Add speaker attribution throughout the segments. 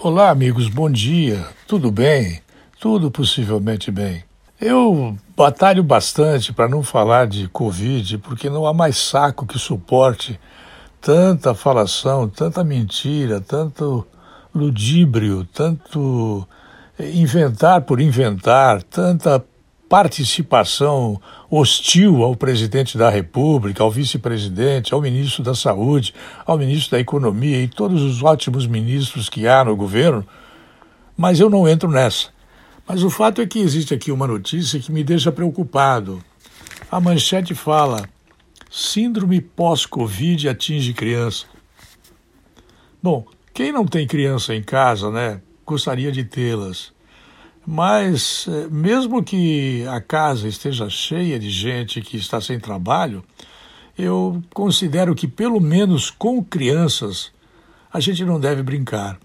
Speaker 1: Olá, amigos, bom dia. Tudo bem? Tudo possivelmente bem. Eu batalho bastante para não falar de Covid, porque não há mais saco que suporte tanta falação, tanta mentira, tanto ludíbrio, tanto inventar por inventar, tanta participação hostil ao presidente da República, ao vice-presidente, ao ministro da Saúde, ao ministro da Economia e todos os ótimos ministros que há no governo, mas eu não entro nessa. Mas o fato é que existe aqui uma notícia que me deixa preocupado. A manchete fala: Síndrome pós-Covid atinge criança. Bom, quem não tem criança em casa, né, gostaria de tê-las. Mas, eh, mesmo que a casa esteja cheia de gente que está sem trabalho, eu considero que, pelo menos com crianças, a gente não deve brincar.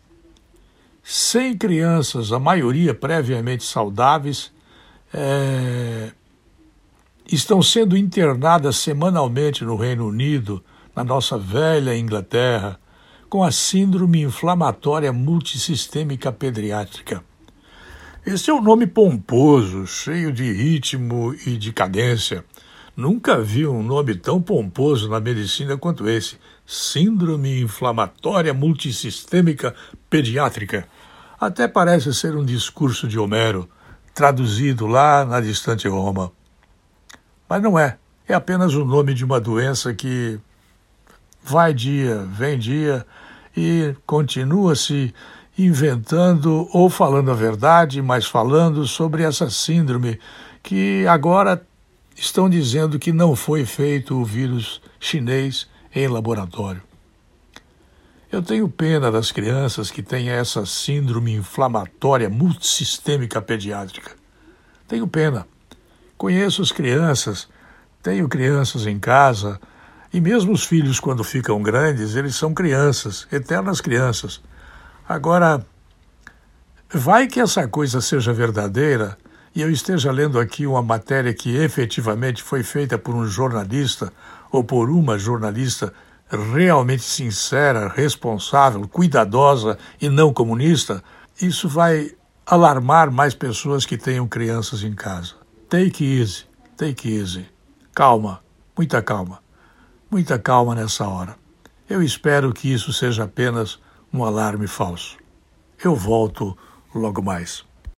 Speaker 1: Sem crianças, a maioria previamente saudáveis, é, estão sendo internadas semanalmente no Reino Unido, na nossa velha Inglaterra, com a síndrome inflamatória multissistêmica pediátrica. Esse é um nome pomposo, cheio de ritmo e de cadência. Nunca vi um nome tão pomposo na medicina quanto esse: Síndrome Inflamatória Multissistêmica Pediátrica. Até parece ser um discurso de Homero, traduzido lá na distante Roma. Mas não é. É apenas o nome de uma doença que vai dia, vem dia e continua se inventando ou falando a verdade, mas falando sobre essa síndrome que agora estão dizendo que não foi feito o vírus chinês em laboratório. Eu tenho pena das crianças que têm essa síndrome inflamatória multissistêmica pediátrica. Tenho pena. Conheço as crianças, tenho crianças em casa, e mesmo os filhos, quando ficam grandes, eles são crianças, eternas crianças. Agora, vai que essa coisa seja verdadeira e eu esteja lendo aqui uma matéria que efetivamente foi feita por um jornalista ou por uma jornalista realmente sincera, responsável, cuidadosa e não comunista, isso vai alarmar mais pessoas que tenham crianças em casa. Take easy, take easy. Calma, muita calma. Muita calma nessa hora. Eu espero que isso seja apenas um alarme falso. Eu volto logo mais.